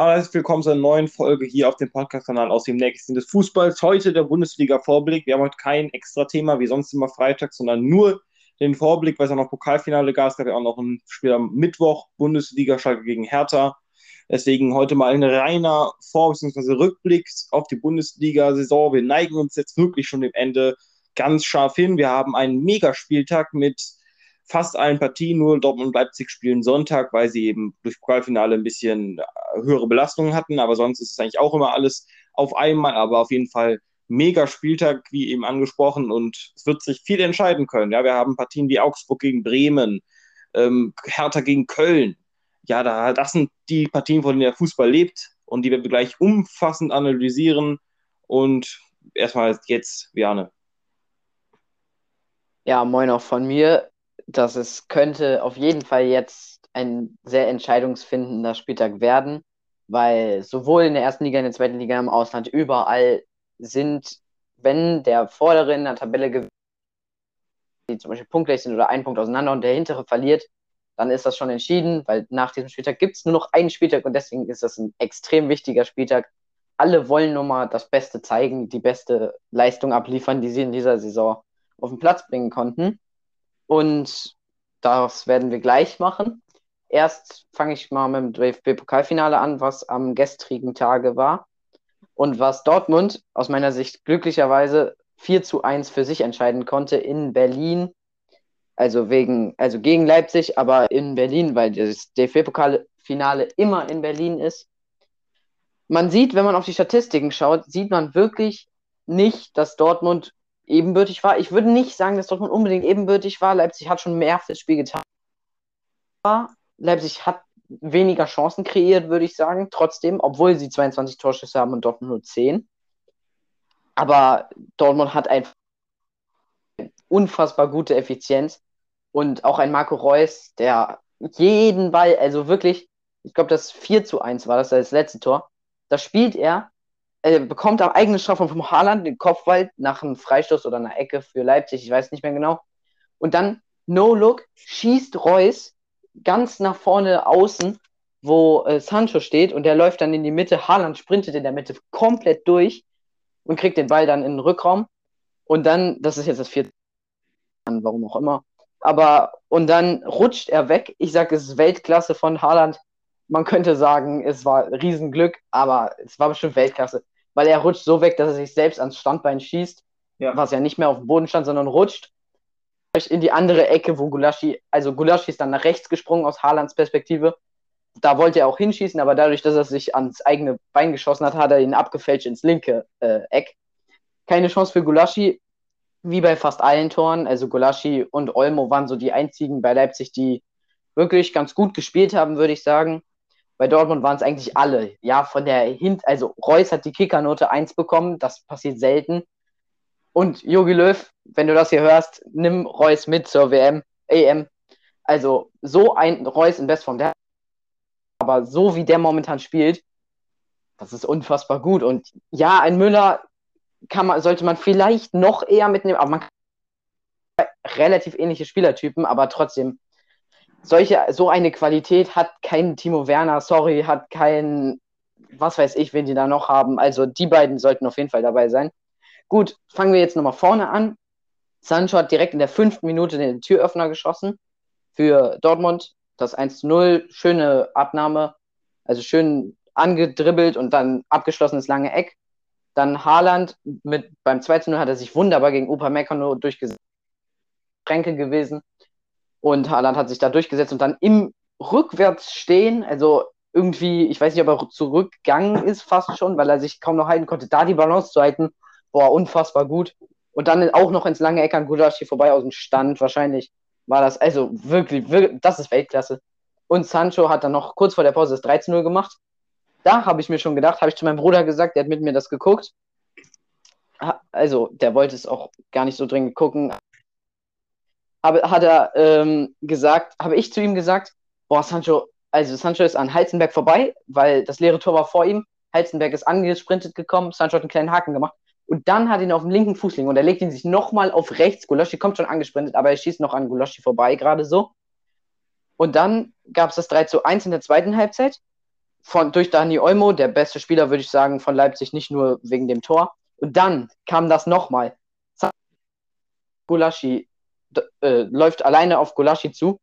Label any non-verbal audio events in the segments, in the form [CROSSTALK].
Hallo, herzlich willkommen zu einer neuen Folge hier auf dem Podcast-Kanal aus dem nächsten des Fußballs. Heute der Bundesliga-Vorblick. Wir haben heute kein extra Thema wie sonst immer Freitag, sondern nur den Vorblick, weil es auch noch Pokalfinale gab. Es gab ja auch noch ein Spiel am Mittwoch, Bundesliga Schalke gegen Hertha. Deswegen heute mal ein reiner Vor- bzw. Rückblick auf die Bundesliga-Saison. Wir neigen uns jetzt wirklich schon dem Ende ganz scharf hin. Wir haben einen Megaspieltag mit fast allen Partien, nur Dortmund und Leipzig spielen Sonntag, weil sie eben durch Pokalfinale ein bisschen äh, höhere Belastungen hatten, aber sonst ist es eigentlich auch immer alles auf einmal, aber auf jeden Fall mega Spieltag, wie eben angesprochen, und es wird sich viel entscheiden können. Ja, wir haben Partien wie Augsburg gegen Bremen, ähm, Hertha gegen Köln. Ja, da, das sind die Partien, von denen der Fußball lebt und die wir gleich umfassend analysieren. Und erstmal jetzt, Viane. Ja, moin auch von mir dass es könnte auf jeden Fall jetzt ein sehr entscheidungsfindender Spieltag werden, weil sowohl in der ersten Liga, in der zweiten Liga, im Ausland, überall sind, wenn der Vordere in der Tabelle gewinnt, die zum Beispiel punktgleich sind oder einen Punkt auseinander und der Hintere verliert, dann ist das schon entschieden, weil nach diesem Spieltag gibt es nur noch einen Spieltag und deswegen ist das ein extrem wichtiger Spieltag. Alle wollen nur mal das Beste zeigen, die beste Leistung abliefern, die sie in dieser Saison auf den Platz bringen konnten. Und das werden wir gleich machen. Erst fange ich mal mit dem DFB-Pokalfinale an, was am gestrigen Tage war. Und was Dortmund aus meiner Sicht glücklicherweise 4 zu 1 für sich entscheiden konnte in Berlin. Also wegen, also gegen Leipzig, aber in Berlin, weil das DFB-Pokalfinale immer in Berlin ist. Man sieht, wenn man auf die Statistiken schaut, sieht man wirklich nicht, dass Dortmund ebenbürtig war. Ich würde nicht sagen, dass Dortmund unbedingt ebenbürtig war. Leipzig hat schon mehr für das Spiel getan. Leipzig hat weniger Chancen kreiert, würde ich sagen, trotzdem, obwohl sie 22 Torschüsse haben und Dortmund nur 10. Aber Dortmund hat einfach unfassbar gute Effizienz und auch ein Marco Reus, der jeden Ball, also wirklich, ich glaube, das 4 zu 1 war das, das letzte Tor, da spielt er er bekommt am eigenen Strafraum vom Haaland den Kopfball nach einem Freistoß oder einer Ecke für Leipzig, ich weiß nicht mehr genau. Und dann No Look schießt Reus ganz nach vorne außen, wo äh, Sancho steht und der läuft dann in die Mitte. Haaland sprintet in der Mitte komplett durch und kriegt den Ball dann in den Rückraum. Und dann, das ist jetzt das vierte, warum auch immer. Aber, und dann rutscht er weg. Ich sage, es ist Weltklasse von Haaland man könnte sagen, es war Riesenglück, aber es war bestimmt Weltklasse, weil er rutscht so weg, dass er sich selbst ans Standbein schießt, ja. was ja nicht mehr auf dem Boden stand, sondern rutscht in die andere Ecke, wo Gulaschi, also Gulaschi ist dann nach rechts gesprungen aus Haalands Perspektive. Da wollte er auch hinschießen, aber dadurch, dass er sich ans eigene Bein geschossen hat, hat er ihn abgefälscht ins linke äh, Eck. Keine Chance für Gulaschi, wie bei fast allen Toren. Also Gulaschi und Olmo waren so die einzigen bei Leipzig, die wirklich ganz gut gespielt haben, würde ich sagen. Bei Dortmund waren es eigentlich alle. Ja, von der Hint, also Reus hat die Kickernote 1 bekommen, das passiert selten. Und Jogi Löw, wenn du das hier hörst, nimm Reus mit zur WM, EM. Also so ein Reus in Bestform, der aber so wie der momentan spielt, das ist unfassbar gut. Und ja, ein Müller kann man, sollte man vielleicht noch eher mitnehmen, aber man kann relativ ähnliche Spielertypen, aber trotzdem solche, so eine Qualität hat kein Timo Werner, sorry, hat kein, was weiß ich, wen die da noch haben. Also die beiden sollten auf jeden Fall dabei sein. Gut, fangen wir jetzt nochmal vorne an. Sancho hat direkt in der fünften Minute den Türöffner geschossen für Dortmund. Das 1 zu 0, schöne Abnahme, also schön angedribbelt und dann abgeschlossenes lange Eck. Dann Haaland mit beim 2 zu 0 hat er sich wunderbar gegen Upamecano durchgesetzt. Schränke gewesen. Und Haaland hat sich da durchgesetzt und dann im Rückwärtsstehen, also irgendwie, ich weiß nicht, ob er zurückgegangen ist fast schon, weil er sich kaum noch halten konnte, da die Balance zu halten, boah, unfassbar gut. Und dann auch noch ins lange Eck an Gulaschi vorbei aus dem Stand, wahrscheinlich war das, also wirklich, wirklich, das ist Weltklasse. Und Sancho hat dann noch kurz vor der Pause das 13-0 gemacht. Da habe ich mir schon gedacht, habe ich zu meinem Bruder gesagt, der hat mit mir das geguckt. Also, der wollte es auch gar nicht so dringend gucken, habe, hat er ähm, gesagt, habe ich zu ihm gesagt, boah, Sancho, also Sancho ist an Heizenberg vorbei, weil das leere Tor war vor ihm. Heizenberg ist angesprintet gekommen, Sancho hat einen kleinen Haken gemacht. Und dann hat ihn auf dem linken Fuß liegen und er legt ihn sich nochmal auf rechts. Guloschi kommt schon angesprintet, aber er schießt noch an Guloschi vorbei, gerade so. Und dann gab es das 3 zu 1 in der zweiten Halbzeit. von, durch Dani Olmo, der beste Spieler, würde ich sagen, von Leipzig, nicht nur wegen dem Tor. Und dann kam das nochmal. Gulaschi äh, läuft alleine auf Gulaschi zu.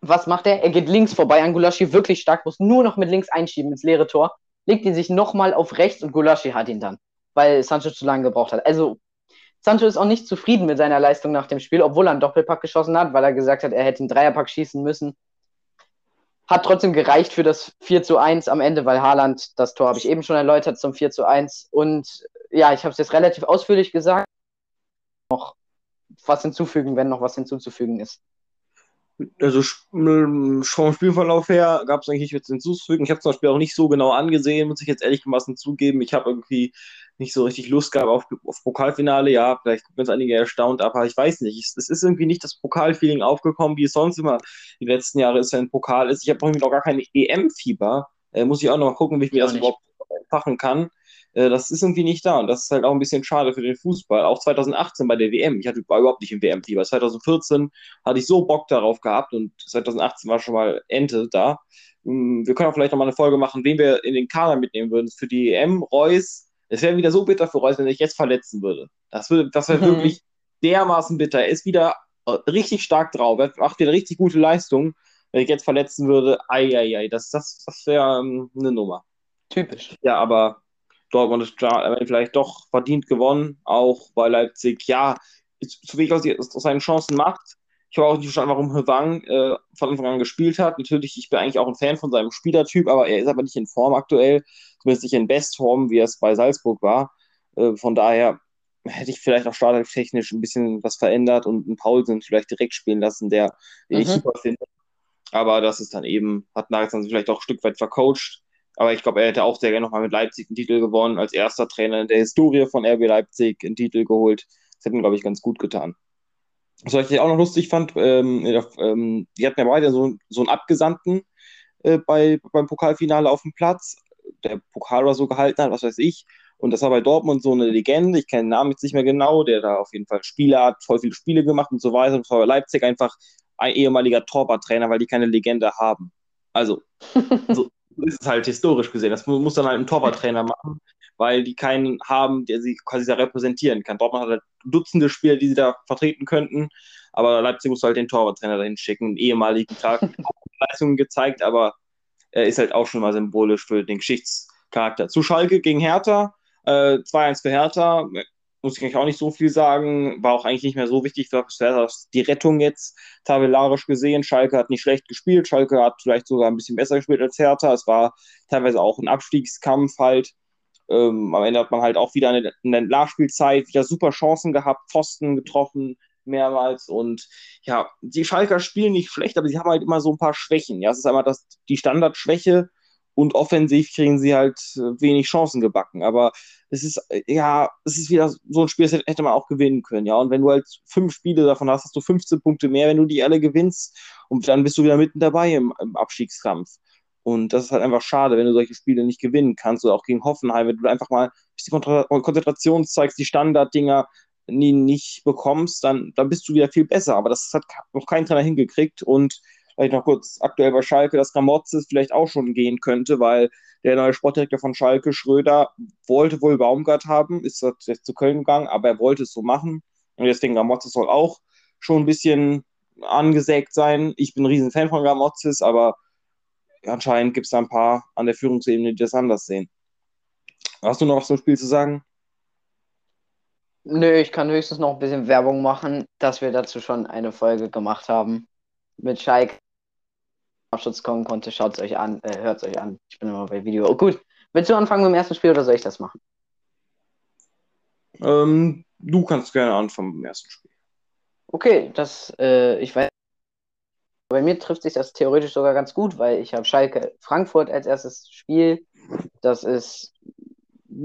Was macht er? Er geht links vorbei an Gulaschi, wirklich stark, muss nur noch mit links einschieben ins leere Tor, legt ihn sich nochmal auf rechts und Gulaschi hat ihn dann, weil Sancho zu lange gebraucht hat. Also Sancho ist auch nicht zufrieden mit seiner Leistung nach dem Spiel, obwohl er einen Doppelpack geschossen hat, weil er gesagt hat, er hätte einen Dreierpack schießen müssen. Hat trotzdem gereicht für das 4 zu 1 am Ende, weil Haaland, das Tor habe ich eben schon erläutert, zum 4 zu 1. Und ja, ich habe es jetzt relativ ausführlich gesagt. Noch was hinzufügen, wenn noch was hinzuzufügen ist. Also vom Spielverlauf her gab es eigentlich nichts hinzuzufügen. Ich habe zum Beispiel auch nicht so genau angesehen, muss ich jetzt ehrlich gemassen zugeben. Ich habe irgendwie nicht so richtig Lust gehabt auf, auf Pokalfinale. Ja, vielleicht sind einige erstaunt, aber ich weiß nicht. Es ist irgendwie nicht das Pokalfeeling aufgekommen, wie es sonst immer die letzten Jahre ist, wenn ein Pokal ist. Ich habe irgendwie noch gar keine EM-Fieber. Äh, muss ich auch noch mal gucken, wie ich mir das nicht. überhaupt entfachen kann. Äh, das ist irgendwie nicht da und das ist halt auch ein bisschen schade für den Fußball. Auch 2018 bei der WM. Ich hatte war überhaupt nicht im WM-Fieber. 2014 hatte ich so Bock darauf gehabt und 2018 war schon mal Ente da. Hm, wir können auch vielleicht noch mal eine Folge machen, wen wir in den Kader mitnehmen würden für die EM. Reus, es wäre wieder so bitter für Reus, wenn er sich jetzt verletzen würde. Das, würde, das wäre mhm. wirklich dermaßen bitter. Er ist wieder äh, richtig stark drauf. Er macht wieder richtig gute Leistung. Wenn ich jetzt verletzen würde, ei, ei, ei, das, das, das wäre ähm, eine Nummer. Typisch. Ja, aber Dortmund ist vielleicht doch verdient gewonnen, auch weil Leipzig, ja, zu wenig aus, aus seinen Chancen macht. Ich habe auch nicht verstanden, warum Hwang äh, von Anfang an gespielt hat. Natürlich, ich bin eigentlich auch ein Fan von seinem Spielertyp, aber er ist aber nicht in Form aktuell, zumindest nicht in Bestform, wie es bei Salzburg war. Äh, von daher hätte ich vielleicht auch startelftechnisch ein bisschen was verändert und einen Paulsen vielleicht direkt spielen lassen, der den mhm. ich super finde. Aber das ist dann eben, hat Nagelsmann vielleicht auch ein Stück weit vercoacht. Aber ich glaube, er hätte auch sehr gerne nochmal mit Leipzig einen Titel gewonnen, als erster Trainer in der Historie von RB Leipzig einen Titel geholt. Das hätte ihm, glaube ich, ganz gut getan. Was ich auch noch lustig fand, ähm, ähm, die hatten ja beide so, so einen Abgesandten äh, bei, beim Pokalfinale auf dem Platz, der Pokal oder so gehalten hat, was weiß ich. Und das war bei Dortmund so eine Legende, ich kenne den Namen jetzt nicht mehr genau, der da auf jeden Fall Spiele hat, voll viele Spiele gemacht und so weiter. Und war bei Leipzig einfach ein ehemaliger Torwarttrainer, weil die keine Legende haben. Also, [LAUGHS] so, ist es halt historisch gesehen. Das muss dann halt ein Torwarttrainer machen, weil die keinen haben, der sie quasi da repräsentieren kann. Dortmund hat halt Dutzende Spieler, die sie da vertreten könnten, aber Leipzig muss halt den Torwarttrainer dahin schicken, einen ehemaligen Tag [LAUGHS] Leistungen gezeigt, aber er ist halt auch schon mal symbolisch für den Geschichtscharakter. Zu Schalke gegen Hertha, äh, 2-1 für Hertha, muss ich eigentlich auch nicht so viel sagen. War auch eigentlich nicht mehr so wichtig für die Rettung jetzt tabellarisch gesehen. Schalke hat nicht schlecht gespielt. Schalke hat vielleicht sogar ein bisschen besser gespielt als Hertha. Es war teilweise auch ein Abstiegskampf halt. Ähm, am Ende hat man halt auch wieder eine, eine Nachspielzeit, wieder super Chancen gehabt, Pfosten getroffen mehrmals und ja, die Schalker spielen nicht schlecht, aber sie haben halt immer so ein paar Schwächen. Ja, es ist einmal das, die Standardschwäche, und offensiv kriegen sie halt äh, wenig Chancen gebacken. Aber es ist, äh, ja, es ist wieder so ein Spiel, das hätte man auch gewinnen können, ja. Und wenn du halt fünf Spiele davon hast, hast du 15 Punkte mehr, wenn du die alle gewinnst und dann bist du wieder mitten dabei im, im Abstiegskampf. Und das ist halt einfach schade, wenn du solche Spiele nicht gewinnen kannst oder auch gegen Hoffenheim, wenn du einfach mal bisschen Konzentration zeigst, die Standarddinger nie, nicht bekommst, dann, dann bist du wieder viel besser. Aber das hat noch kein Trainer hingekriegt und vielleicht noch kurz aktuell bei Schalke, dass Ramotzes vielleicht auch schon gehen könnte, weil der neue Sportdirektor von Schalke, Schröder, wollte wohl Baumgart haben, ist jetzt zu Köln gegangen, aber er wollte es so machen. Und deswegen Ramotzes soll auch schon ein bisschen angesägt sein. Ich bin ein riesen Fan von Ramotzes, aber anscheinend gibt es da ein paar an der Führungsebene, die das anders sehen. Hast du noch was zum Spiel zu sagen? Nö, ich kann höchstens noch ein bisschen Werbung machen, dass wir dazu schon eine Folge gemacht haben mit Schalke. Abschutz kommen konnte, schaut es euch an, äh, hört es euch an. Ich bin immer bei Video. Oh, gut. Willst du anfangen mit dem ersten Spiel oder soll ich das machen? Ähm, du kannst gerne anfangen mit dem ersten Spiel. Okay, das, äh, ich weiß. Bei mir trifft sich das theoretisch sogar ganz gut, weil ich habe Schalke Frankfurt als erstes Spiel. Das ist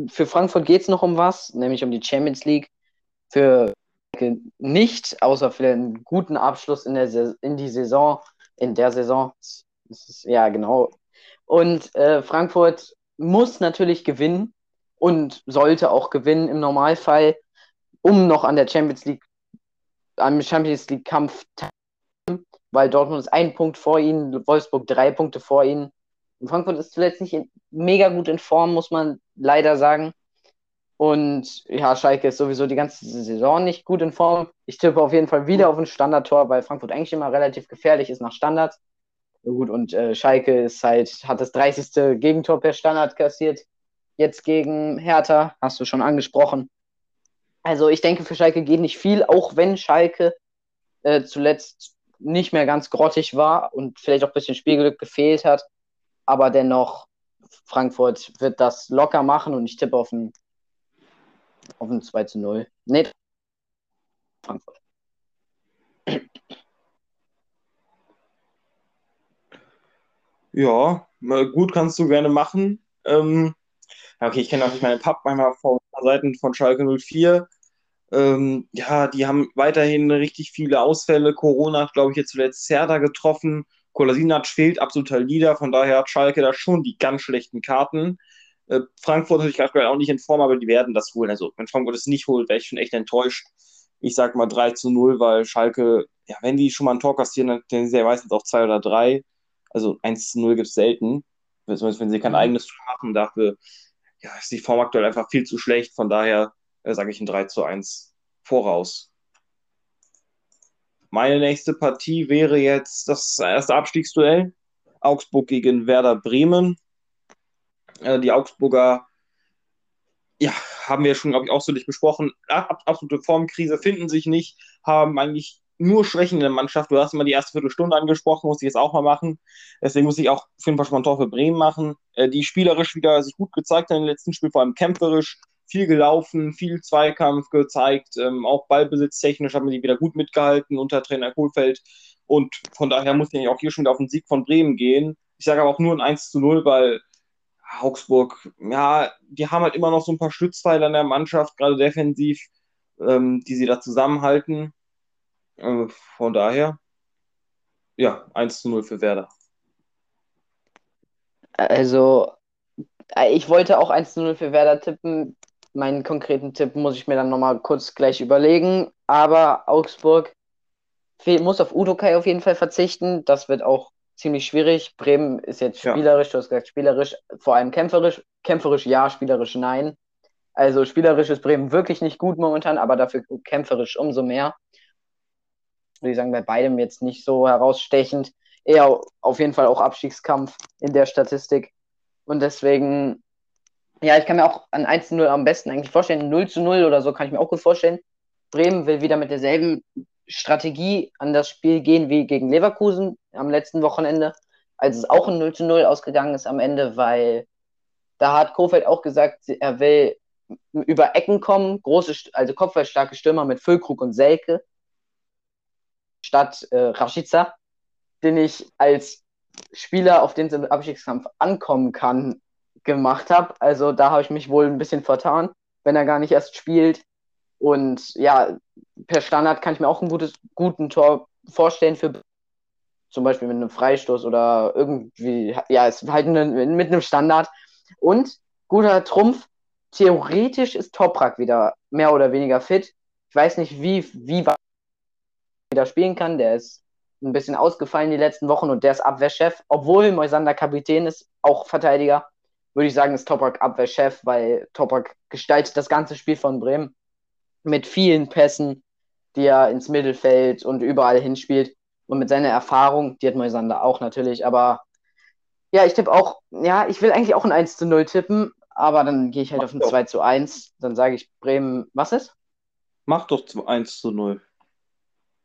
für Frankfurt geht es noch um was, nämlich um die Champions League. Für nicht, außer für einen guten Abschluss in, der in die Saison in der Saison. Ist, ja, genau. Und äh, Frankfurt muss natürlich gewinnen und sollte auch gewinnen im Normalfall, um noch an der Champions League, am Champions League Kampf teilzunehmen, weil Dortmund ist ein Punkt vor ihnen, Wolfsburg drei Punkte vor ihnen. Und Frankfurt ist zuletzt nicht in, mega gut in Form, muss man leider sagen. Und ja, Schalke ist sowieso die ganze Saison nicht gut in Form. Ich tippe auf jeden Fall wieder auf ein Standardtor, weil Frankfurt eigentlich immer relativ gefährlich ist nach Standards. Gut, und äh, Schalke ist halt, hat das 30. Gegentor per Standard kassiert. Jetzt gegen Hertha, hast du schon angesprochen. Also ich denke, für Schalke geht nicht viel, auch wenn Schalke äh, zuletzt nicht mehr ganz grottig war und vielleicht auch ein bisschen Spielglück gefehlt hat. Aber dennoch, Frankfurt wird das locker machen und ich tippe auf ein, auf ein 2 zu 0. Nee, Frankfurt. Ja, gut kannst du gerne machen. Ähm, okay, ich kenne natürlich meine Pub manchmal von Seiten von Schalke 04. Ähm, ja, die haben weiterhin richtig viele Ausfälle. Corona hat, glaube ich, jetzt zuletzt Serda getroffen. Kolasinac fehlt absoluter Leader, von daher hat Schalke da schon die ganz schlechten Karten. Äh, Frankfurt natürlich aktuell auch nicht in Form, aber die werden das holen. Also, wenn Frankfurt es nicht holt, wäre ich schon echt enttäuscht. Ich sage mal 3 zu 0, weil Schalke, ja, wenn die schon mal einen Tor kassieren, dann sind sie ja meistens auch 2 oder 3. Also 1 zu 0 gibt es selten. Zumindest wenn sie kein mhm. eigenes Tor machen, dafür ja, ist die Form aktuell einfach viel zu schlecht. Von daher äh, sage ich ein 3 zu 1 voraus. Meine nächste Partie wäre jetzt das erste Abstiegsduell. Augsburg gegen Werder Bremen. Äh, die Augsburger, ja, haben wir schon, glaube ich, ausführlich besprochen. Absolute Formkrise, finden sich nicht, haben eigentlich nur Schwächen in der Mannschaft. Du hast immer die erste Viertelstunde angesprochen, muss ich jetzt auch mal machen. Deswegen muss ich auch auf jeden Fall schon mal ein Tor für Bremen machen. Äh, die spielerisch wieder sich gut gezeigt haben im letzten Spiel, vor allem kämpferisch, viel gelaufen, viel Zweikampf gezeigt, ähm, auch ballbesitztechnisch haben die wieder gut mitgehalten unter Trainer Kohlfeld. Und von daher muss ich auch hier schon wieder auf den Sieg von Bremen gehen. Ich sage aber auch nur ein 1 zu 0, weil Augsburg, ja, die haben halt immer noch so ein paar Stützpfeiler in der Mannschaft, gerade defensiv, ähm, die sie da zusammenhalten. Äh, von daher, ja, 1 zu 0 für Werder. Also, äh, ich wollte auch 1 zu 0 für Werder tippen. Meinen konkreten Tipp muss ich mir dann nochmal kurz gleich überlegen. Aber Augsburg muss auf Udokai auf jeden Fall verzichten. Das wird auch ziemlich schwierig. Bremen ist jetzt spielerisch, ja. du hast gesagt, spielerisch, vor allem kämpferisch. Kämpferisch ja, spielerisch nein. Also spielerisch ist Bremen wirklich nicht gut momentan, aber dafür kämpferisch umso mehr würde ich sagen, bei beidem jetzt nicht so herausstechend. Eher auf jeden Fall auch Abstiegskampf in der Statistik. Und deswegen, ja, ich kann mir auch an 1 0 am besten eigentlich vorstellen. 0 zu 0 oder so kann ich mir auch gut vorstellen. Bremen will wieder mit derselben Strategie an das Spiel gehen wie gegen Leverkusen am letzten Wochenende, als es auch ein 0 zu 0 ausgegangen ist am Ende, weil da hat Kofeld auch gesagt, er will über Ecken kommen, große, also kopfballstarke Stürmer mit Füllkrug und Selke statt äh, Rashica, den ich als Spieler, auf den es im Abstiegskampf ankommen kann, gemacht habe. Also da habe ich mich wohl ein bisschen vertan, wenn er gar nicht erst spielt. Und ja, per Standard kann ich mir auch ein gutes, guten Tor vorstellen für zum Beispiel mit einem Freistoß oder irgendwie, ja, es ist halt eine, mit einem Standard. Und guter Trumpf, theoretisch ist Toprak wieder mehr oder weniger fit. Ich weiß nicht, wie, wie wieder spielen kann. Der ist ein bisschen ausgefallen die letzten Wochen und der ist Abwehrchef. Obwohl Moisander Kapitän ist, auch Verteidiger, würde ich sagen, ist Toprak Abwehrchef, weil Toprak gestaltet das ganze Spiel von Bremen mit vielen Pässen, die er ins Mittelfeld und überall hinspielt. Und mit seiner Erfahrung, die hat Moisander auch natürlich, aber ja, ich tippe auch, ja, ich will eigentlich auch ein 1 zu 0 tippen, aber dann gehe ich halt Mach auf ein doch. 2 zu 1. Dann sage ich Bremen, was ist? Mach doch 1 zu 0.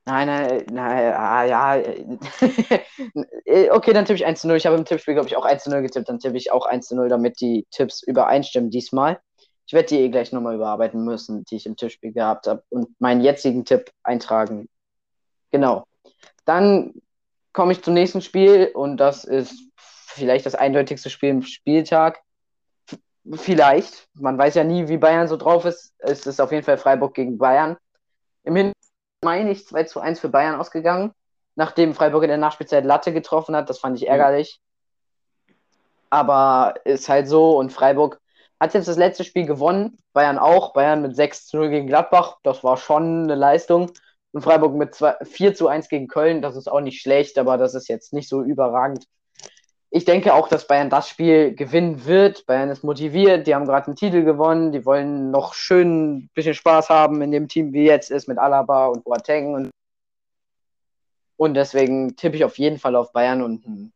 Nein, nein, nein, ah, ja. Äh, [LAUGHS] okay, dann tippe ich 1 zu 0. Ich habe im Tippspiel, glaube ich, auch 1 zu 0 getippt. Dann tippe ich auch 1 zu 0, damit die Tipps übereinstimmen diesmal. Ich werde die eh gleich nochmal überarbeiten müssen, die ich im Tippspiel gehabt habe und meinen jetzigen Tipp eintragen. Genau. Dann komme ich zum nächsten Spiel und das ist vielleicht das eindeutigste Spiel im Spieltag. Vielleicht. Man weiß ja nie, wie Bayern so drauf ist. Es ist auf jeden Fall Freiburg gegen Bayern. Im Hintergrund meine ich, 2 zu 1 für Bayern ausgegangen, nachdem Freiburg in der Nachspielzeit Latte getroffen hat. Das fand ich ärgerlich. Aber ist halt so und Freiburg hat jetzt das letzte Spiel gewonnen. Bayern auch. Bayern mit 6 zu 0 gegen Gladbach. Das war schon eine Leistung. Und Freiburg mit 2, 4 zu 1 gegen Köln. Das ist auch nicht schlecht, aber das ist jetzt nicht so überragend. ich denke auch, dass Bayern das Spiel gewinnen wird. Bayern ist motiviert, die haben gerade einen Titel gewonnen, die wollen noch schön ein bisschen Spaß haben in dem Team, wie jetzt ist mit Alaba und Boateng. Und, und deswegen tippe ich auf jeden Fall auf Bayern und ein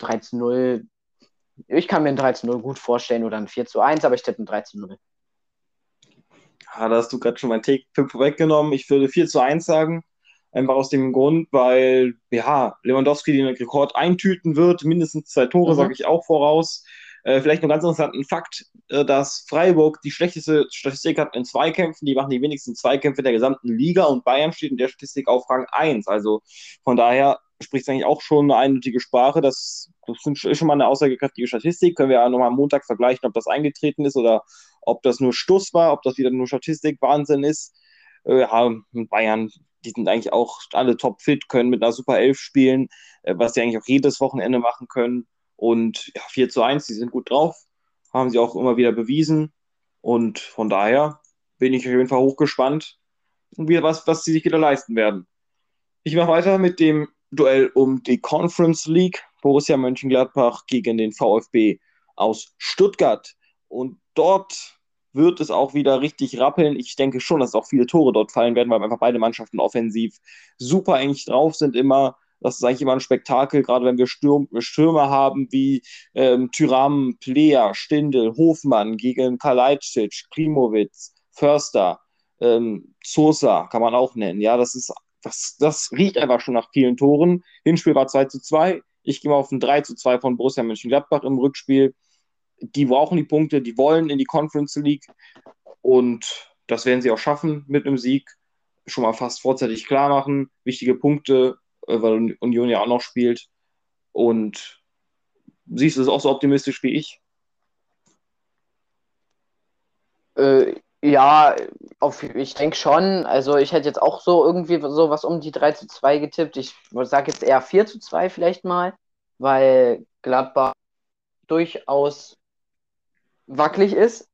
13-0. Ich kann mir ein 13-0 gut vorstellen oder ein 4-1, aber ich tippe ein 13-0. Ja, da hast du gerade schon meinen Take 5 weggenommen. Ich würde 4 zu 1 sagen. Einfach aus dem Grund, weil ja, Lewandowski den Rekord eintüten wird. Mindestens zwei Tore, mhm. sage ich auch voraus. Äh, vielleicht noch ganz interessanten Fakt, äh, dass Freiburg die schlechteste Statistik hat in Zweikämpfen. Die machen die wenigsten Zweikämpfe der gesamten Liga und Bayern steht in der Statistik auf Rang 1. Also von daher spricht es eigentlich auch schon eine eindeutige Sprache. Das, das ist schon mal eine aussagekräftige Statistik. Können wir ja nochmal am Montag vergleichen, ob das eingetreten ist oder ob das nur Stuss war, ob das wieder nur Statistik-Wahnsinn ist. Äh, ja, Bayern, die sind eigentlich auch alle topfit, können mit einer Super 11 spielen, äh, was sie eigentlich auch jedes Wochenende machen können. Und ja, 4 zu 1, die sind gut drauf, haben sie auch immer wieder bewiesen. Und von daher bin ich auf jeden Fall hochgespannt, was, was sie sich wieder leisten werden. Ich mache weiter mit dem Duell um die Conference League. Borussia Mönchengladbach gegen den VfB aus Stuttgart. Und dort wird es auch wieder richtig rappeln. Ich denke schon, dass auch viele Tore dort fallen werden, weil einfach beide Mannschaften offensiv super eng drauf sind immer. Das ist eigentlich immer ein Spektakel, gerade wenn wir Stürm Stürmer haben wie ähm, Tyram, Plea, Stindel, Hofmann gegen Kalajdzic, Klimowitz, Förster, ähm, Sosa kann man auch nennen. Ja, das ist das, das riecht einfach schon nach vielen Toren. Hinspiel war 2 zu 2. Ich gehe mal auf ein 3 zu 2 von Borussia Mönchengladbach im Rückspiel. Die brauchen die Punkte, die wollen in die Conference League und das werden sie auch schaffen mit einem Sieg. Schon mal fast vorzeitig klar machen. Wichtige Punkte, äh, weil Union ja auch noch spielt. Und siehst du es auch so optimistisch wie ich? Äh, ja, auf, ich denke schon. Also ich hätte jetzt auch so irgendwie so was um die 3 zu 2 getippt. Ich sage jetzt eher 4 zu 2 vielleicht mal, weil Gladbach durchaus wackelig ist.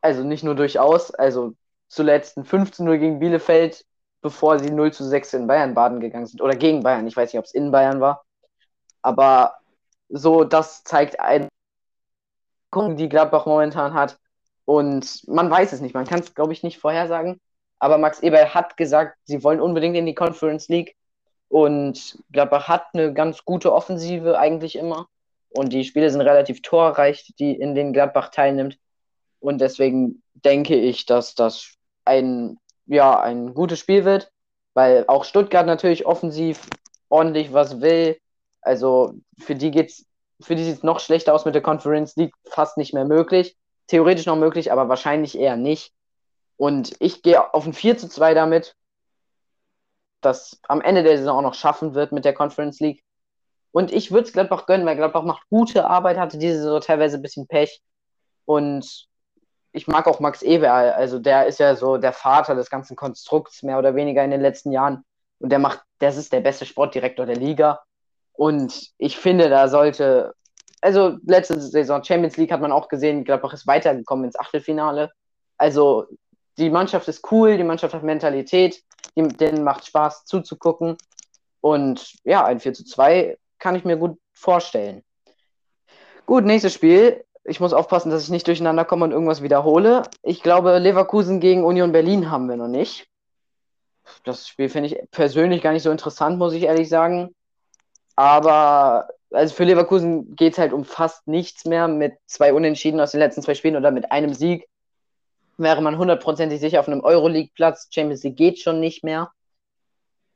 Also nicht nur durchaus, also zuletzt ein 15-0 gegen Bielefeld, bevor sie 0 zu 6 in Bayern baden gegangen sind. Oder gegen Bayern, ich weiß nicht, ob es in Bayern war. Aber so, das zeigt ein, die Gladbach momentan hat. Und man weiß es nicht, man kann es, glaube ich, nicht vorhersagen. Aber Max Eberl hat gesagt, sie wollen unbedingt in die Conference League. Und Gladbach hat eine ganz gute Offensive eigentlich immer. Und die Spiele sind relativ torreich, die in denen Gladbach teilnimmt. Und deswegen denke ich, dass das ein, ja, ein gutes Spiel wird, weil auch Stuttgart natürlich offensiv ordentlich was will. Also für die geht's, für die sieht es noch schlechter aus mit der Conference League, fast nicht mehr möglich theoretisch noch möglich, aber wahrscheinlich eher nicht. Und ich gehe auf ein 4 zu 2 damit, das am Ende der Saison auch noch schaffen wird mit der Conference League. Und ich würde es Gladbach gönnen, weil Gladbach macht gute Arbeit, hatte diese Saison teilweise ein bisschen Pech. Und ich mag auch Max Eberl, also der ist ja so der Vater des ganzen Konstrukts, mehr oder weniger in den letzten Jahren. Und der macht, das ist der beste Sportdirektor der Liga. Und ich finde, da sollte also letzte Saison Champions League hat man auch gesehen, Gladbach ist weitergekommen ins Achtelfinale. Also die Mannschaft ist cool, die Mannschaft hat Mentalität, die, denen macht Spaß zuzugucken. Und ja, ein 4 zu 2 kann ich mir gut vorstellen. Gut, nächstes Spiel. Ich muss aufpassen, dass ich nicht durcheinander komme und irgendwas wiederhole. Ich glaube, Leverkusen gegen Union Berlin haben wir noch nicht. Das Spiel finde ich persönlich gar nicht so interessant, muss ich ehrlich sagen. Aber also für Leverkusen geht es halt um fast nichts mehr. Mit zwei Unentschieden aus den letzten zwei Spielen oder mit einem Sieg wäre man hundertprozentig sicher auf einem Euroleague-Platz. Champions League geht schon nicht mehr.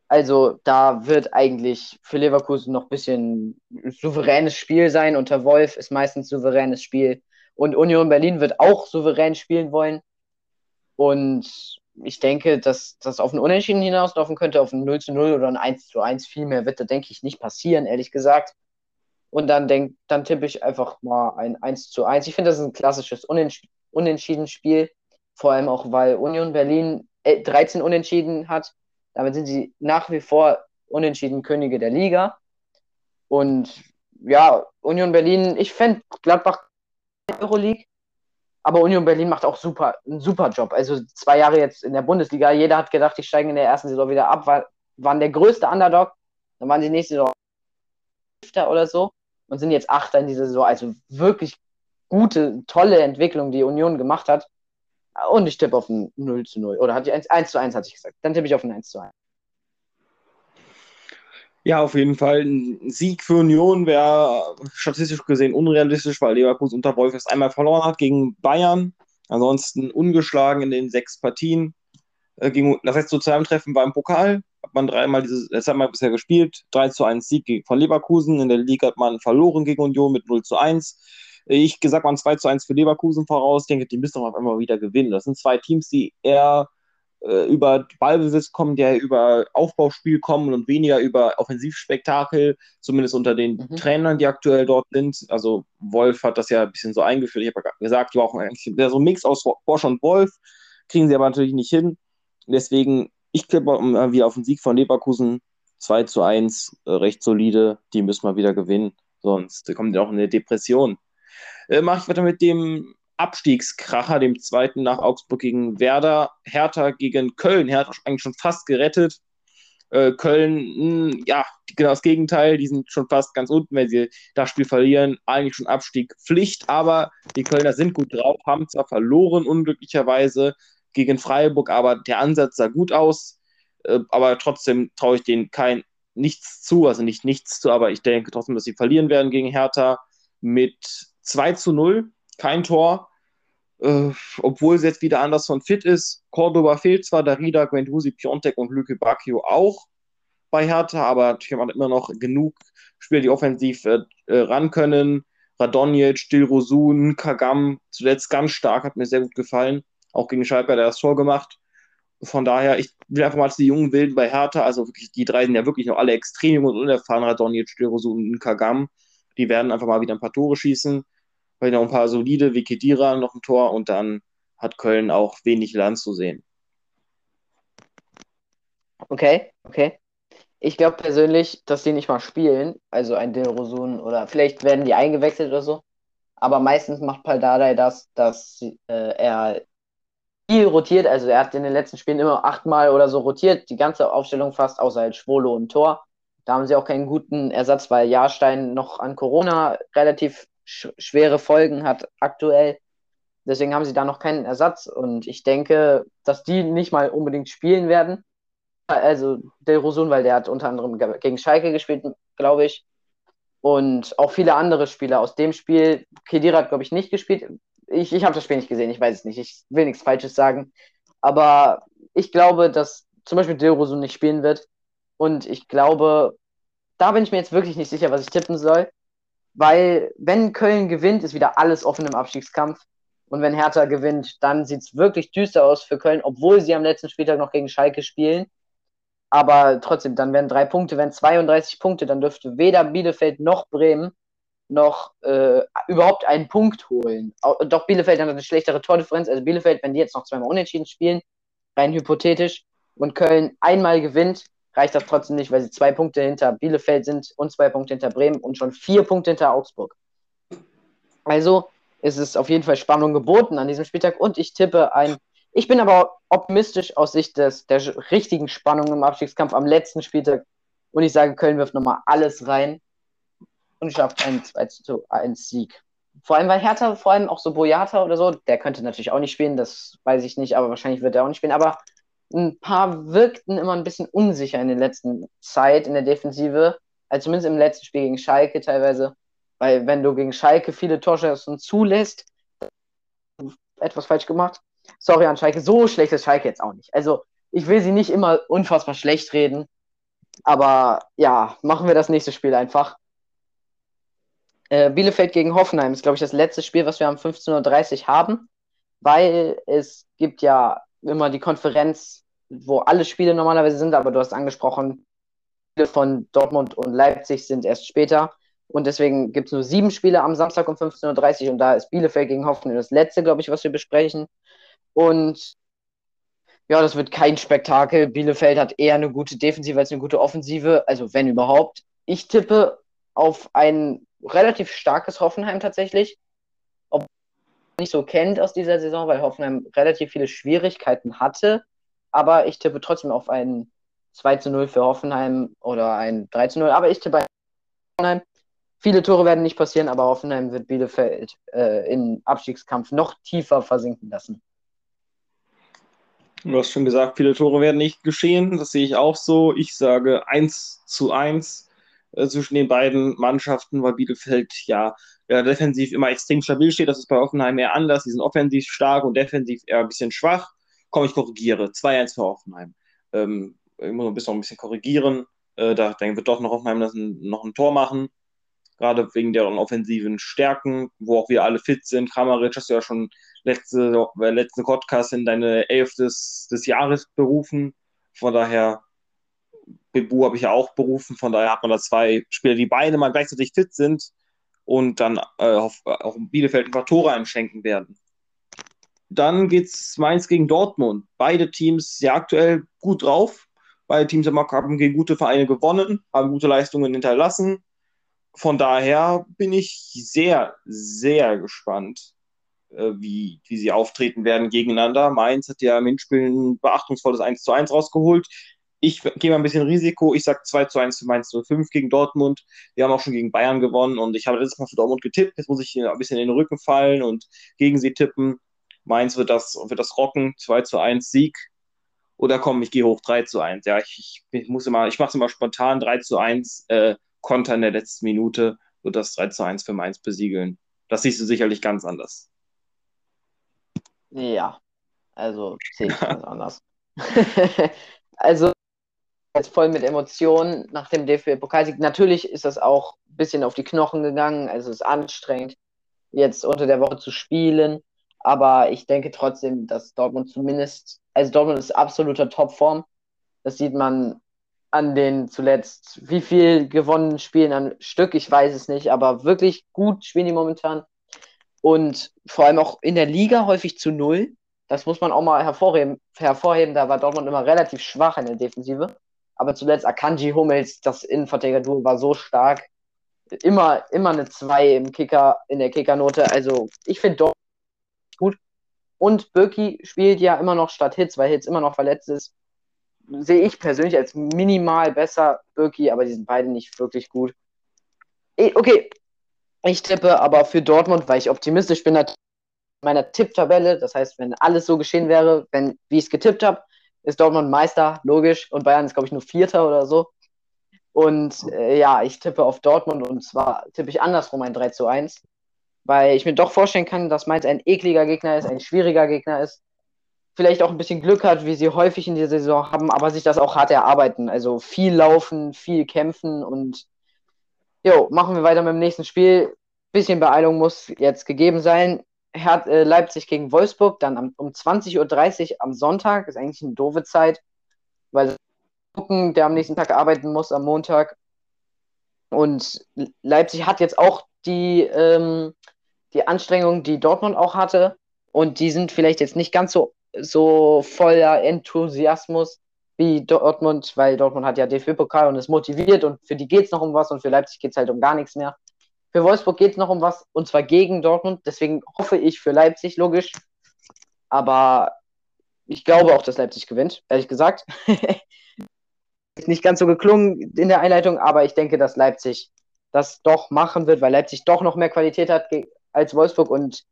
Also da wird eigentlich für Leverkusen noch ein bisschen souveränes Spiel sein. Unter Wolf ist meistens souveränes Spiel. Und Union Berlin wird auch souverän spielen wollen. Und ich denke, dass das auf ein Unentschieden hinauslaufen könnte, auf ein 0 zu 0 oder ein 1 zu 1. Viel mehr wird da, denke ich, nicht passieren, ehrlich gesagt. Und dann, denk, dann tippe ich einfach mal ein 1 zu 1. Ich finde, das ist ein klassisches Unents Unentschieden-Spiel. Vor allem auch, weil Union Berlin 13 äh, Unentschieden hat. Damit sind sie nach wie vor Unentschieden Könige der Liga. Und ja, Union Berlin, ich fände Gladbach Euroleague, aber Union Berlin macht auch super, einen super Job. Also zwei Jahre jetzt in der Bundesliga. Jeder hat gedacht, die steigen in der ersten Saison wieder ab, war, waren der größte Underdog. Dann waren sie nächste Saison oder so und sind jetzt Achter in dieser Saison. Also wirklich gute, tolle Entwicklung, die Union gemacht hat. Und ich tippe auf ein 0 zu 0. Oder hat die 1, 1 zu 1, hatte ich gesagt. Dann tippe ich auf ein 1 zu 1. Ja, auf jeden Fall. Ein Sieg für Union wäre statistisch gesehen unrealistisch, weil Leverkusen unter Wolf erst einmal verloren hat gegen Bayern. Ansonsten ungeschlagen in den sechs Partien. Äh, das letzte Zusammentreffen war im Pokal. Hat man dreimal dieses, das hat man bisher gespielt. 3 zu 1 Sieg von Leverkusen. In der Liga hat man verloren gegen Union mit 0 zu 1. Ich gesagt mal 2 zu 1 für Leverkusen voraus. Ich denke, die müssen doch auf einmal wieder gewinnen. Das sind zwei Teams, die eher äh, über Ballbesitz kommen, der über Aufbauspiel kommen und weniger über Offensivspektakel, zumindest unter den mhm. Trainern, die aktuell dort sind. Also Wolf hat das ja ein bisschen so eingeführt. Ich habe ja gesagt, die brauchen eigentlich so ein Mix aus Bosch und Wolf, kriegen sie aber natürlich nicht hin. Deswegen, ich tippe wieder auf den Sieg von Leverkusen 2 zu 1, äh, recht solide. Die müssen wir wieder gewinnen, sonst kommt ja auch eine Depression. Äh, Mache ich weiter mit dem Abstiegskracher, dem zweiten nach Augsburg gegen Werder. Hertha gegen Köln. Hertha eigentlich schon fast gerettet. Äh, Köln, mh, hm, ja, genau das Gegenteil. Die sind schon fast ganz unten, wenn sie das Spiel verlieren. Eigentlich schon Abstieg Pflicht, aber die Kölner sind gut drauf, haben zwar verloren, unglücklicherweise gegen Freiburg, aber der Ansatz sah gut aus. Äh, aber trotzdem traue ich denen kein nichts zu, also nicht nichts zu, aber ich denke trotzdem, dass sie verlieren werden gegen Hertha mit 2 zu 0 kein Tor. Äh, obwohl jetzt wieder anders von fit ist. Cordoba fehlt zwar, Darida, Guendouzi, Piontek und Lüke Bacchio auch bei Hertha, aber natürlich haben wir immer noch genug Spieler, die offensiv äh, äh ran können. Radonjic, Dilrosun, Kagam, zuletzt ganz stark, hat mir sehr gut gefallen. Auch gegen Schalke hat er das Tor gemacht. Von daher, ich will einfach mal zu die jungen Wilden bei Hertha, also wirklich, die drei sind ja wirklich noch alle extrem jung und unerfahren, Radonjic, Dilrosun und Kagam. Die werden einfach mal wieder ein paar Tore schießen weil noch ein paar solide, wie Kedira noch ein Tor und dann hat Köln auch wenig Land zu sehen. Okay, okay. Ich glaube persönlich, dass die nicht mal spielen, also ein Dilrosun oder vielleicht werden die eingewechselt oder so. Aber meistens macht Paldadei das, dass äh, er viel rotiert. Also er hat in den letzten Spielen immer achtmal oder so rotiert, die ganze Aufstellung fast, außer halt Schwolo und Tor. Da haben sie auch keinen guten Ersatz, weil Jahrstein noch an Corona relativ sch schwere Folgen hat aktuell. Deswegen haben sie da noch keinen Ersatz und ich denke, dass die nicht mal unbedingt spielen werden. Also Del Rosun, weil der hat unter anderem gegen Schalke gespielt, glaube ich. Und auch viele andere Spieler aus dem Spiel. Kedira hat, glaube ich, nicht gespielt. Ich, ich habe das Spiel nicht gesehen, ich weiß es nicht. Ich will nichts Falsches sagen. Aber ich glaube, dass zum Beispiel Del Rosun nicht spielen wird. Und ich glaube, da bin ich mir jetzt wirklich nicht sicher, was ich tippen soll weil wenn Köln gewinnt, ist wieder alles offen im Abstiegskampf. Und wenn Hertha gewinnt, dann sieht es wirklich düster aus für Köln, obwohl sie am letzten Spieltag noch gegen Schalke spielen. Aber trotzdem, dann werden drei Punkte, wenn 32 Punkte, dann dürfte weder Bielefeld noch Bremen noch äh, überhaupt einen Punkt holen. Doch Bielefeld hat eine schlechtere Tordifferenz. Also Bielefeld, wenn die jetzt noch zweimal unentschieden spielen, rein hypothetisch, und Köln einmal gewinnt, reicht das trotzdem nicht, weil sie zwei Punkte hinter Bielefeld sind und zwei Punkte hinter Bremen und schon vier Punkte hinter Augsburg. Also ist es auf jeden Fall Spannung geboten an diesem Spieltag und ich tippe ein. Ich bin aber optimistisch aus Sicht des, der richtigen Spannung im Abstiegskampf am letzten Spieltag und ich sage, Köln wirft nochmal alles rein und schafft einen 2 zu 1 Sieg. Vor allem, weil Hertha, vor allem auch so Boyata oder so, der könnte natürlich auch nicht spielen, das weiß ich nicht, aber wahrscheinlich wird er auch nicht spielen. Aber ein paar wirkten immer ein bisschen unsicher in der letzten Zeit in der Defensive, also zumindest im letzten Spiel gegen Schalke teilweise. Weil wenn du gegen Schalke viele Torchancen zulässt, etwas falsch gemacht. Sorry an Schalke, so schlecht ist Schalke jetzt auch nicht. Also ich will sie nicht immer unfassbar schlecht reden, aber ja, machen wir das nächste Spiel einfach. Äh, Bielefeld gegen Hoffenheim ist, glaube ich, das letzte Spiel, was wir am 15.30 Uhr haben, weil es gibt ja immer die Konferenz wo alle Spiele normalerweise sind, aber du hast angesprochen, viele von Dortmund und Leipzig sind erst später. Und deswegen gibt es nur sieben Spiele am Samstag um 15.30 Uhr und da ist Bielefeld gegen Hoffenheim das letzte, glaube ich, was wir besprechen. Und ja, das wird kein Spektakel. Bielefeld hat eher eine gute Defensive als eine gute Offensive, also wenn überhaupt. Ich tippe auf ein relativ starkes Hoffenheim tatsächlich. Ob man nicht so kennt aus dieser Saison, weil Hoffenheim relativ viele Schwierigkeiten hatte aber ich tippe trotzdem auf ein 2 zu 0 für Hoffenheim oder ein 3 zu 0. Aber ich tippe Hoffenheim. Viele Tore werden nicht passieren, aber Hoffenheim wird Bielefeld äh, im Abstiegskampf noch tiefer versinken lassen. Du hast schon gesagt, viele Tore werden nicht geschehen. Das sehe ich auch so. Ich sage 1 zu 1 äh, zwischen den beiden Mannschaften, weil Bielefeld ja, ja, defensiv immer extrem stabil steht. Das ist bei Hoffenheim eher anders. Die sind offensiv stark und defensiv eher ein bisschen schwach. Komm, ich korrigiere. 2-1 für Hoffenheim. Ähm, ich muss ein bisschen, ein bisschen korrigieren. Äh, da dann wird doch noch Hoffenheim das ein, noch ein Tor machen. Gerade wegen deren offensiven Stärken, wo auch wir alle fit sind. Kramaric hast du ja schon letzte, äh, letzte Podcast in deine Elf des, des Jahres berufen. Von daher, Bebu habe ich ja auch berufen. Von daher hat man da zwei Spieler, die beide mal gleichzeitig fit sind und dann äh, auf, auch Bielefeld ein paar Tore einschenken werden. Dann geht es Mainz gegen Dortmund. Beide Teams ja aktuell gut drauf. Beide Teams haben gegen gute Vereine gewonnen, haben gute Leistungen hinterlassen. Von daher bin ich sehr, sehr gespannt, äh, wie, wie sie auftreten werden gegeneinander. Mainz hat ja im Hinspiel ein beachtungsvolles 1 zu 1 rausgeholt. Ich gehe mal ein bisschen Risiko. Ich sage 2 zu 1 für Mainz 05 gegen Dortmund. Wir haben auch schon gegen Bayern gewonnen und ich habe letztes Mal für Dortmund getippt. Jetzt muss ich ein bisschen in den Rücken fallen und gegen sie tippen. Mainz wird das, wird das rocken. 2 zu 1 Sieg. Oder komm, ich gehe hoch 3 zu 1. Ja, ich, ich muss immer, ich mache es immer spontan 3 zu 1. Äh, Konter in der letzten Minute wird das 3 zu 1 für Mainz besiegeln. Das siehst du sicherlich ganz anders. Ja, also sehe ich [LAUGHS] ganz anders. [LAUGHS] also jetzt voll mit Emotionen nach dem DFB-Pokalsieg. Natürlich ist das auch ein bisschen auf die Knochen gegangen. Also es ist anstrengend, jetzt unter der Woche zu spielen. Aber ich denke trotzdem, dass Dortmund zumindest, also Dortmund ist absoluter Topform. Das sieht man an den zuletzt, wie viel gewonnenen Spielen an Stück, ich weiß es nicht, aber wirklich gut spielen die momentan. Und vor allem auch in der Liga häufig zu null. Das muss man auch mal hervorheben. hervorheben. Da war Dortmund immer relativ schwach in der Defensive. Aber zuletzt Akanji Hummels, das Innenverteidiger-Duo, war so stark. Immer, immer eine 2 im Kicker, in der Kickernote. Also ich finde Dortmund gut. Und Birki spielt ja immer noch statt Hitz, weil Hitz immer noch verletzt ist sehe ich persönlich als minimal besser Birki, aber die sind beide nicht wirklich gut. Okay, ich tippe aber für Dortmund, weil ich optimistisch bin, in meiner Tipptabelle. Das heißt, wenn alles so geschehen wäre, wenn wie ich es getippt habe, ist Dortmund Meister, logisch. Und Bayern ist, glaube ich, nur Vierter oder so. Und äh, ja, ich tippe auf Dortmund und zwar tippe ich andersrum ein 3 zu 1, weil ich mir doch vorstellen kann, dass Mainz ein ekliger Gegner ist, ein schwieriger Gegner ist vielleicht auch ein bisschen Glück hat, wie sie häufig in der Saison haben, aber sich das auch hart erarbeiten. Also viel laufen, viel kämpfen und jo, machen wir weiter mit dem nächsten Spiel. Bisschen Beeilung muss jetzt gegeben sein. Her äh, Leipzig gegen Wolfsburg, dann am, um 20.30 Uhr am Sonntag, ist eigentlich eine doofe Zeit, weil gucken, der am nächsten Tag arbeiten muss am Montag. Und Leipzig hat jetzt auch die, ähm, die Anstrengung, die Dortmund auch hatte. Und die sind vielleicht jetzt nicht ganz so so voller Enthusiasmus wie Dortmund, weil Dortmund hat ja DFB-Pokal und ist motiviert und für die geht es noch um was und für Leipzig geht es halt um gar nichts mehr. Für Wolfsburg geht es noch um was und zwar gegen Dortmund, deswegen hoffe ich für Leipzig, logisch. Aber ich glaube auch, dass Leipzig gewinnt, ehrlich gesagt. [LAUGHS] ist nicht ganz so geklungen in der Einleitung, aber ich denke, dass Leipzig das doch machen wird, weil Leipzig doch noch mehr Qualität hat als Wolfsburg und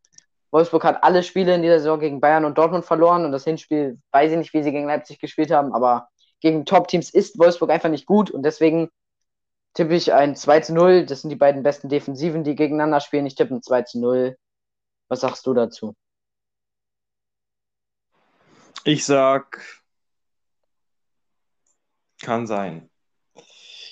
Wolfsburg hat alle Spiele in dieser Saison gegen Bayern und Dortmund verloren und das Hinspiel weiß ich nicht, wie sie gegen Leipzig gespielt haben, aber gegen Top-Teams ist Wolfsburg einfach nicht gut und deswegen tippe ich ein 2 zu 0. Das sind die beiden besten Defensiven, die gegeneinander spielen. Ich tippe ein 2 zu 0. Was sagst du dazu? Ich sag, kann sein.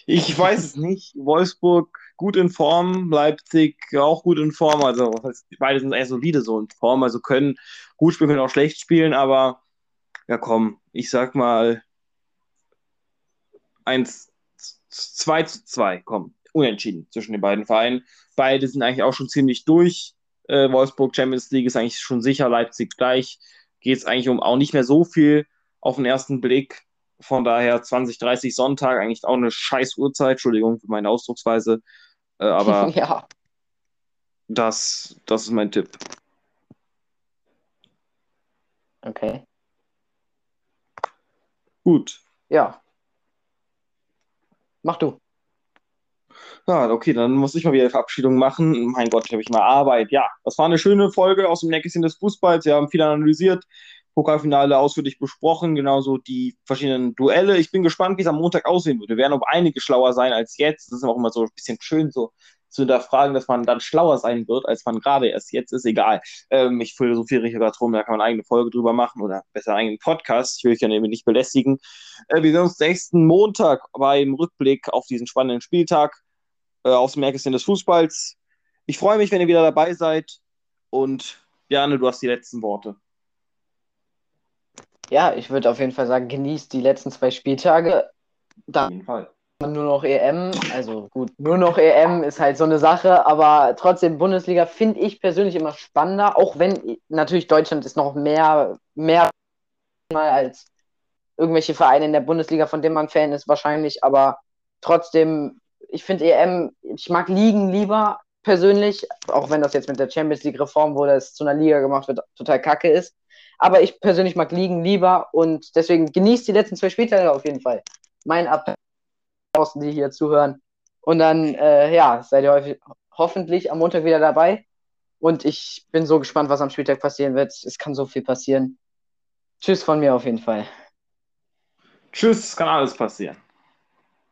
Ich weiß es [LAUGHS] nicht. Wolfsburg gut in Form, Leipzig auch gut in Form. Also beide sind eher solide so in Form, also können gut spielen, können auch schlecht spielen, aber ja komm, ich sag mal 1, 2 zu 2, komm, unentschieden zwischen den beiden Vereinen. Beide sind eigentlich auch schon ziemlich durch. Äh, Wolfsburg Champions League ist eigentlich schon sicher, Leipzig gleich. Geht es eigentlich um auch nicht mehr so viel auf den ersten Blick. Von daher 20, 30 Sonntag, eigentlich auch eine scheiß Uhrzeit, Entschuldigung für meine Ausdrucksweise. Äh, aber [LAUGHS] ja. das, das ist mein Tipp. Okay. Gut. Ja. Mach du. Ja, okay, dann muss ich mal wieder Verabschiedung machen. Mein Gott, habe ich mal Arbeit. Ja, das war eine schöne Folge aus dem Nächsten des Fußballs. Wir haben viel analysiert, Pokalfinale ausführlich besprochen, genauso die verschiedenen Duelle. Ich bin gespannt, wie es am Montag aussehen wird. Wir werden um einige schlauer sein als jetzt. Das ist auch immer so ein bisschen schön, so zu hinterfragen, dass man dann schlauer sein wird, als man gerade erst jetzt ist. Egal. Ähm, ich philosophiere gerade rum, da kann man eine eigene Folge drüber machen oder besser einen eigenen Podcast. Ich will euch ja nämlich nicht belästigen. Äh, wir sehen uns nächsten Montag beim Rückblick auf diesen spannenden Spieltag äh, aus dem Märkischen des Fußballs. Ich freue mich, wenn ihr wieder dabei seid und Bjarne, du hast die letzten Worte. Ja, ich würde auf jeden Fall sagen, genießt die letzten zwei Spieltage. Dann auf jeden Fall. Nur noch EM. Also gut, nur noch EM ist halt so eine Sache, aber trotzdem Bundesliga finde ich persönlich immer spannender, auch wenn natürlich Deutschland ist noch mehr, mehr als irgendwelche Vereine in der Bundesliga, von denen man Fan ist, wahrscheinlich, aber trotzdem, ich finde EM, ich mag Ligen lieber persönlich, auch wenn das jetzt mit der Champions League Reform, wo das zu einer Liga gemacht wird, total kacke ist. Aber ich persönlich mag Ligen lieber und deswegen genießt die letzten zwei Spieltage auf jeden Fall. Mein Appell draußen, die hier zuhören. Und dann, äh, ja, seid ihr hoffentlich am Montag wieder dabei. Und ich bin so gespannt, was am Spieltag passieren wird. Es kann so viel passieren. Tschüss von mir auf jeden Fall. Tschüss, kann alles passieren.